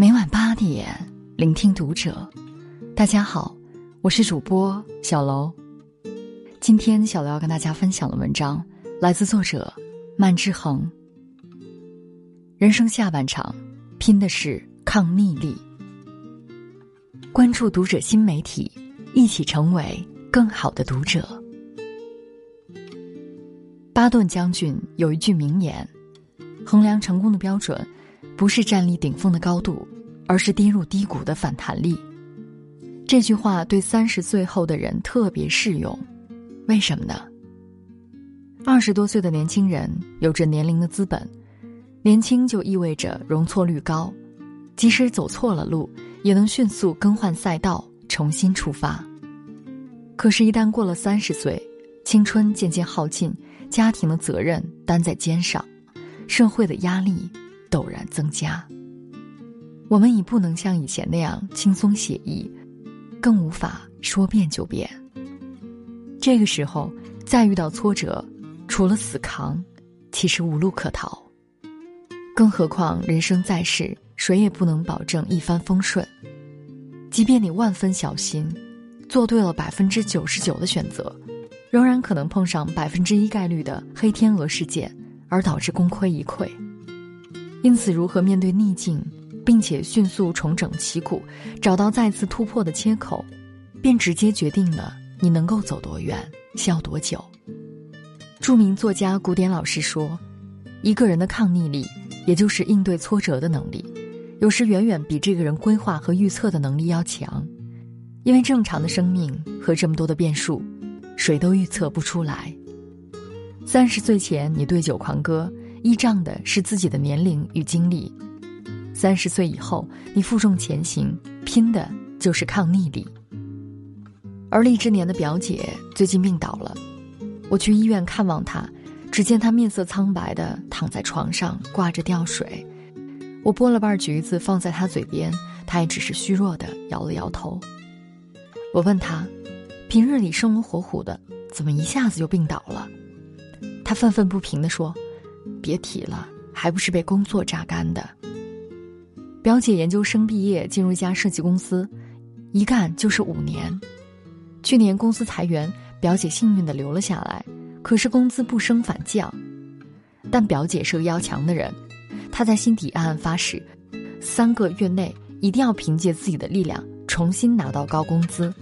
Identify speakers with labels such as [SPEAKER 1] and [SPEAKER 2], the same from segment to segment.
[SPEAKER 1] 每晚八点，聆听读者。大家好，我是主播小楼。今天小楼要跟大家分享的文章来自作者曼之恒。人生下半场，拼的是抗逆力。关注读者新媒体，一起成为更好的读者。巴顿将军有一句名言：衡量成功的标准。不是站立顶峰的高度，而是跌入低谷的反弹力。这句话对三十岁后的人特别适用，为什么呢？二十多岁的年轻人有着年龄的资本，年轻就意味着容错率高，即使走错了路，也能迅速更换赛道，重新出发。可是，一旦过了三十岁，青春渐渐耗尽，家庭的责任担在肩上，社会的压力。陡然增加，我们已不能像以前那样轻松写意，更无法说变就变。这个时候再遇到挫折，除了死扛，其实无路可逃。更何况人生在世，谁也不能保证一帆风顺。即便你万分小心，做对了百分之九十九的选择，仍然可能碰上百分之一概率的黑天鹅事件，而导致功亏一篑。因此，如何面对逆境，并且迅速重整旗鼓，找到再次突破的切口，便直接决定了你能够走多远，笑多久。著名作家古典老师说：“一个人的抗逆力，也就是应对挫折的能力，有时远远比这个人规划和预测的能力要强。因为正常的生命和这么多的变数，谁都预测不出来。三十岁前，你对酒狂歌。”依仗的是自己的年龄与经历，三十岁以后，你负重前行，拼的就是抗逆力。而立之年的表姐最近病倒了，我去医院看望她，只见她面色苍白的躺在床上，挂着吊水。我剥了瓣橘子放在她嘴边，她也只是虚弱的摇了摇头。我问她，平日里生龙活虎的，怎么一下子就病倒了？她愤愤不平地说。别提了，还不是被工作榨干的。表姐研究生毕业，进入一家设计公司，一干就是五年。去年公司裁员，表姐幸运的留了下来，可是工资不升反降。但表姐是个要强的人，她在心底暗暗发誓，三个月内一定要凭借自己的力量重新拿到高工资。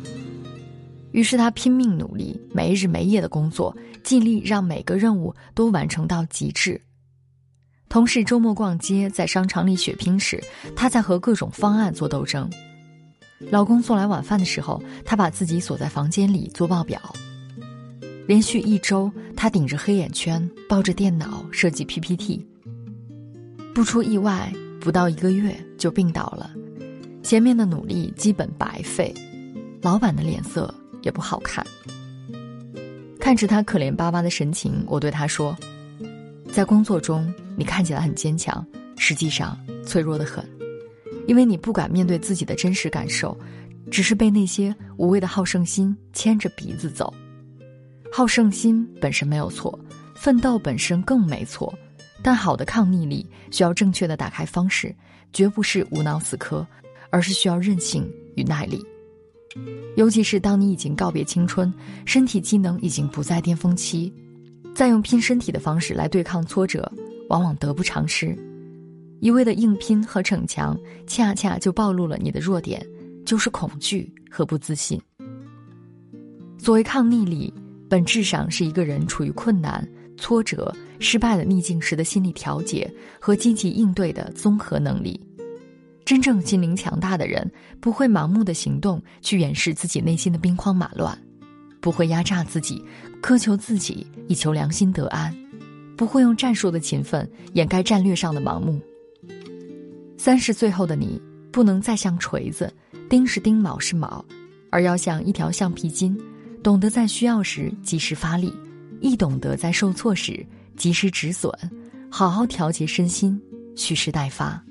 [SPEAKER 1] 于是她拼命努力，没日没夜的工作。尽力让每个任务都完成到极致。同事周末逛街，在商场里血拼时，她在和各种方案做斗争。老公送来晚饭的时候，她把自己锁在房间里做报表。连续一周，她顶着黑眼圈，抱着电脑设计 PPT。不出意外，不到一个月就病倒了，前面的努力基本白费，老板的脸色也不好看。看着他可怜巴巴的神情，我对他说：“在工作中，你看起来很坚强，实际上脆弱的很，因为你不敢面对自己的真实感受，只是被那些无谓的好胜心牵着鼻子走。好胜心本身没有错，奋斗本身更没错，但好的抗逆力需要正确的打开方式，绝不是无脑死磕，而是需要韧性与耐力。”尤其是当你已经告别青春，身体机能已经不在巅峰期，再用拼身体的方式来对抗挫折，往往得不偿失。一味的硬拼和逞强，恰恰就暴露了你的弱点，就是恐惧和不自信。所谓抗逆力，本质上是一个人处于困难、挫折、失败的逆境时的心理调节和积极应对的综合能力。真正心灵强大的人，不会盲目的行动去掩饰自己内心的兵荒马乱，不会压榨自己，苛求自己以求良心得安，不会用战术的勤奋掩盖战略上的盲目。三十岁后的你，不能再像锤子，钉是钉，铆是铆，而要像一条橡皮筋，懂得在需要时及时发力，亦懂得在受挫时及时止损，好好调节身心，蓄势待发。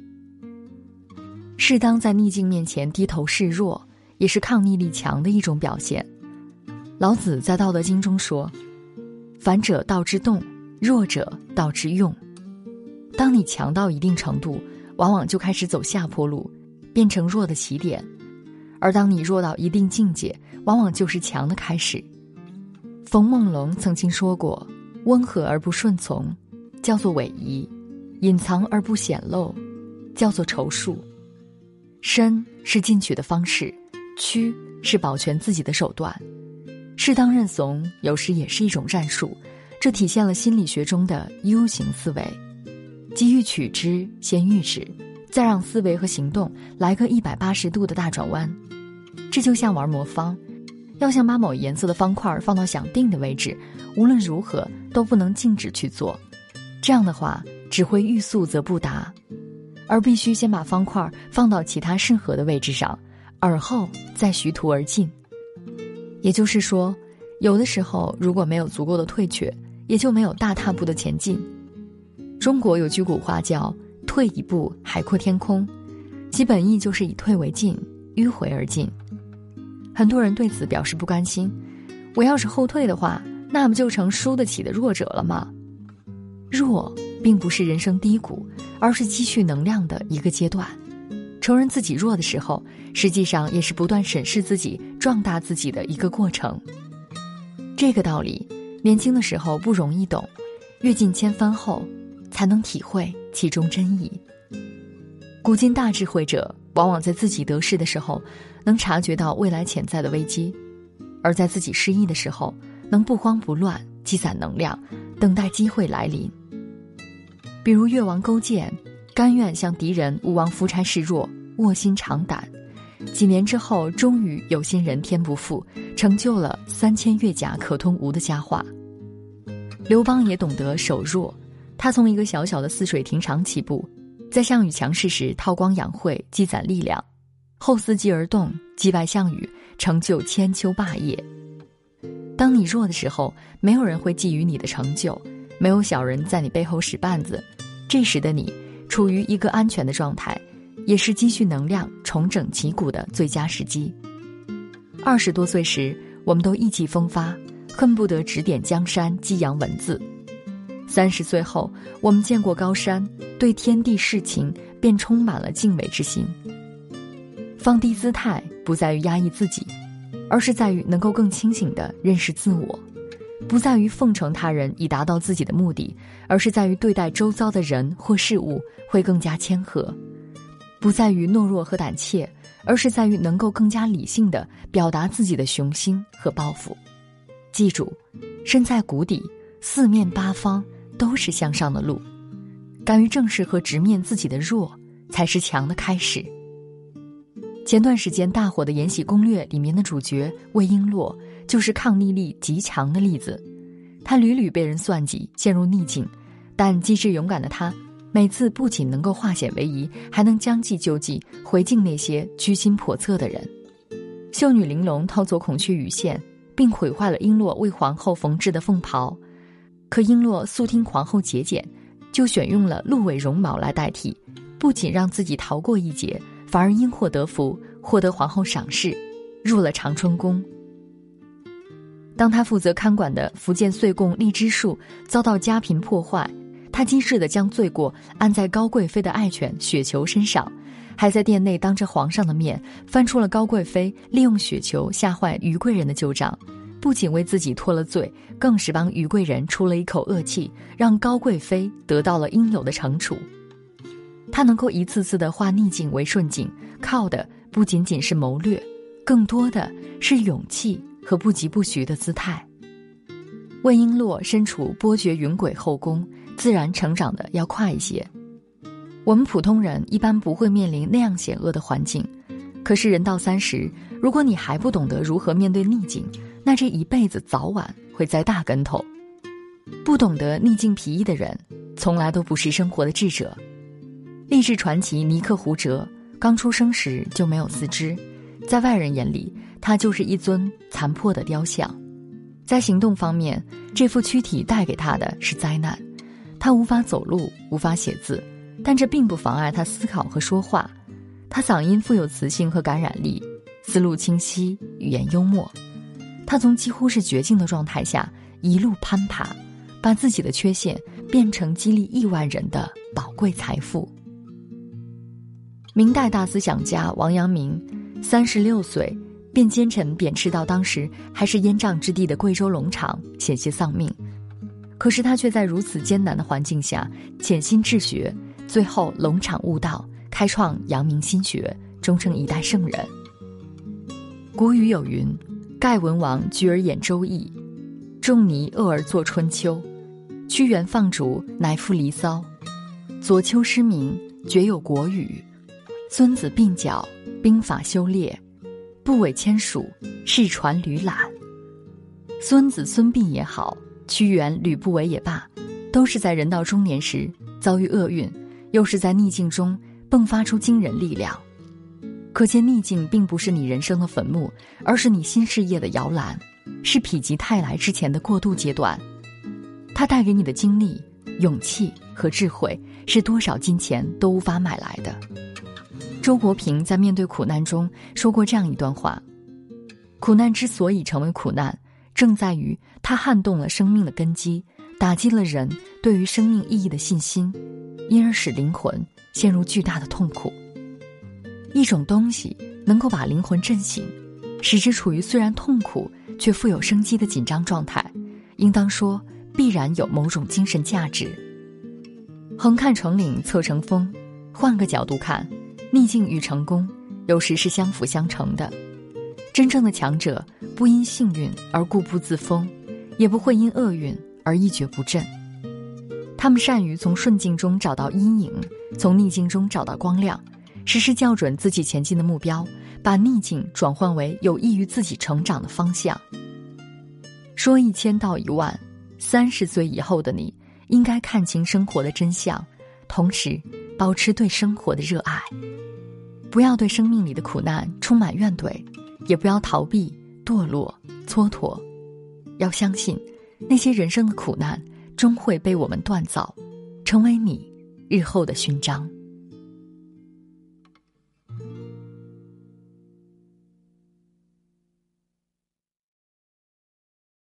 [SPEAKER 1] 适当在逆境面前低头示弱，也是抗逆力强的一种表现。老子在《道德经》中说：“反者道之动，弱者道之用。”当你强到一定程度，往往就开始走下坡路，变成弱的起点，而当你弱到一定境界，往往就是强的开始。冯梦龙曾经说过：“温和而不顺从，叫做伪仪；隐藏而不显露，叫做筹数。伸是进取的方式，屈是保全自己的手段。适当认怂，有时也是一种战术。这体现了心理学中的 U 型思维：急于取之，先预之。”再让思维和行动来个一百八十度的大转弯，这就像玩魔方，要想把某颜色的方块放到想定的位置，无论如何都不能静止去做，这样的话只会欲速则不达，而必须先把方块放到其他适合的位置上，而后再徐图而进。也就是说，有的时候如果没有足够的退却，也就没有大踏步的前进。中国有句古话叫。退一步，海阔天空，其本意就是以退为进，迂回而进。很多人对此表示不甘心。我要是后退的话，那不就成输得起的弱者了吗？弱并不是人生低谷，而是积蓄能量的一个阶段。承认自己弱的时候，实际上也是不断审视自己、壮大自己的一个过程。这个道理，年轻的时候不容易懂，阅尽千帆后。才能体会其中真意。古今大智慧者，往往在自己得势的时候，能察觉到未来潜在的危机；而在自己失意的时候，能不慌不乱，积攒能量，等待机会来临。比如越王勾践，甘愿向敌人吴王夫差示弱，卧薪尝胆，几年之后，终于有心人天不负，成就了三千越甲可吞吴的佳话。刘邦也懂得守弱。他从一个小小的泗水亭长起步，在项羽强势时韬光养晦，积攒力量，后伺机而动，击败项羽，成就千秋霸业。当你弱的时候，没有人会觊觎你的成就，没有小人在你背后使绊子，这时的你处于一个安全的状态，也是积蓄能量、重整旗鼓的最佳时机。二十多岁时，我们都意气风发，恨不得指点江山，激扬文字。三十岁后，我们见过高山，对天地事情便充满了敬畏之心。放低姿态，不在于压抑自己，而是在于能够更清醒地认识自我；不在于奉承他人以达到自己的目的，而是在于对待周遭的人或事物会更加谦和；不在于懦弱和胆怯，而是在于能够更加理性地表达自己的雄心和抱负。记住，身在谷底，四面八方。都是向上的路，敢于正视和直面自己的弱，才是强的开始。前段时间大火的《延禧攻略》里面的主角魏璎珞，就是抗逆力极强的例子。她屡屡被人算计，陷入逆境，但机智勇敢的她，每次不仅能够化险为夷，还能将计就计，回敬那些居心叵测的人。秀女玲珑偷走孔雀羽线，并毁坏了璎珞为皇后缝制的凤袍。可璎珞素听皇后节俭，就选用了鹿尾绒毛来代替，不仅让自己逃过一劫，反而因祸得福，获得皇后赏识，入了长春宫。当他负责看管的福建岁贡荔枝树遭到家贫破坏，他机智地将罪过安在高贵妃的爱犬雪球身上，还在殿内当着皇上的面翻出了高贵妃利用雪球吓坏于贵人的旧账。不仅为自己脱了罪，更是帮于贵人出了一口恶气，让高贵妃得到了应有的惩处。他能够一次次的化逆境为顺境，靠的不仅仅是谋略，更多的是勇气和不疾不徐的姿态。魏璎珞身处波谲云诡后宫，自然成长的要快一些。我们普通人一般不会面临那样险恶的环境，可是人到三十，如果你还不懂得如何面对逆境，那这一辈子早晚会栽大跟头。不懂得逆境皮衣的人，从来都不是生活的智者。励志传奇尼克胡哲刚出生时就没有四肢，在外人眼里，他就是一尊残破的雕像。在行动方面，这副躯体带给他的是灾难。他无法走路，无法写字，但这并不妨碍他思考和说话。他嗓音富有磁性和感染力，思路清晰，语言幽默。他从几乎是绝境的状态下一路攀爬，把自己的缺陷变成激励亿万人的宝贵财富。明代大思想家王阳明，三十六岁便奸臣贬斥到当时还是燕瘴之地的贵州龙场，险些丧命。可是他却在如此艰难的环境下潜心治学，最后龙场悟道，开创阳明心学，终成一代圣人。古语有云：“盖文王居而演周易，仲尼厄而作春秋，屈原放逐乃赋离骚，左丘失明绝有国语，孙子鬓角兵法修炼，不韦签署世传吕览。”孙子孙膑也好。屈原、吕不韦也罢，都是在人到中年时遭遇厄运，又是在逆境中迸发出惊人力量。可见逆境并不是你人生的坟墓，而是你新事业的摇篮，是否极泰来之前的过渡阶段。它带给你的经历、勇气和智慧，是多少金钱都无法买来的。周国平在面对苦难中说过这样一段话：苦难之所以成为苦难。正在于它撼动了生命的根基，打击了人对于生命意义的信心，因而使灵魂陷入巨大的痛苦。一种东西能够把灵魂震醒，使之处于虽然痛苦却富有生机的紧张状态，应当说必然有某种精神价值。横看成岭侧成峰，换个角度看，逆境与成功有时是相辅相成的。真正的强者不因幸运而固步自封，也不会因厄运而一蹶不振。他们善于从顺境中找到阴影，从逆境中找到光亮，时时校准自己前进的目标，把逆境转换为有益于自己成长的方向。说一千道一万，三十岁以后的你应该看清生活的真相，同时保持对生活的热爱，不要对生命里的苦难充满怨怼。也不要逃避、堕落、蹉跎，要相信，那些人生的苦难终会被我们锻造，成为你日后的勋章。